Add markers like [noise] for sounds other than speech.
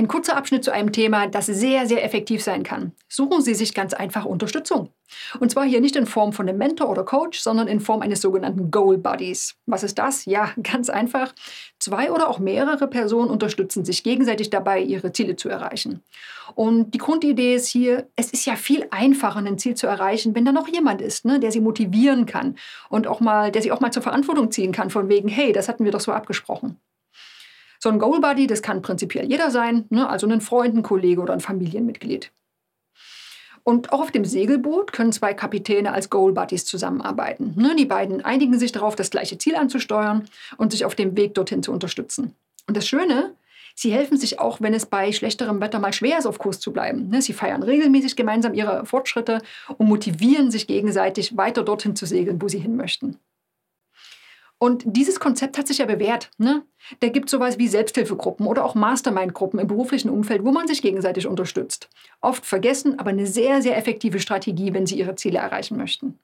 Ein kurzer Abschnitt zu einem Thema, das sehr, sehr effektiv sein kann. Suchen Sie sich ganz einfach Unterstützung. Und zwar hier nicht in Form von einem Mentor oder Coach, sondern in Form eines sogenannten Goal Buddies. Was ist das? Ja, [laughs] ganz einfach. Zwei oder auch mehrere Personen unterstützen sich gegenseitig dabei, ihre Ziele zu erreichen. Und die Grundidee ist hier, es ist ja viel einfacher, ein Ziel zu erreichen, wenn da noch jemand ist, ne, der sie motivieren kann und auch mal, der sie auch mal zur Verantwortung ziehen kann, von wegen, hey, das hatten wir doch so abgesprochen. So ein Goal Buddy, das kann prinzipiell jeder sein, ne? also ein Freund, ein Kollege oder ein Familienmitglied. Und auch auf dem Segelboot können zwei Kapitäne als Goal Buddies zusammenarbeiten. Ne? Die beiden einigen sich darauf, das gleiche Ziel anzusteuern und sich auf dem Weg dorthin zu unterstützen. Und das Schöne, sie helfen sich auch, wenn es bei schlechterem Wetter mal schwer ist, auf Kurs zu bleiben. Ne? Sie feiern regelmäßig gemeinsam ihre Fortschritte und motivieren sich gegenseitig, weiter dorthin zu segeln, wo sie hin möchten. Und dieses Konzept hat sich ja bewährt. Ne? Da gibt es sowas wie Selbsthilfegruppen oder auch Mastermind-Gruppen im beruflichen Umfeld, wo man sich gegenseitig unterstützt. Oft vergessen, aber eine sehr, sehr effektive Strategie, wenn Sie Ihre Ziele erreichen möchten.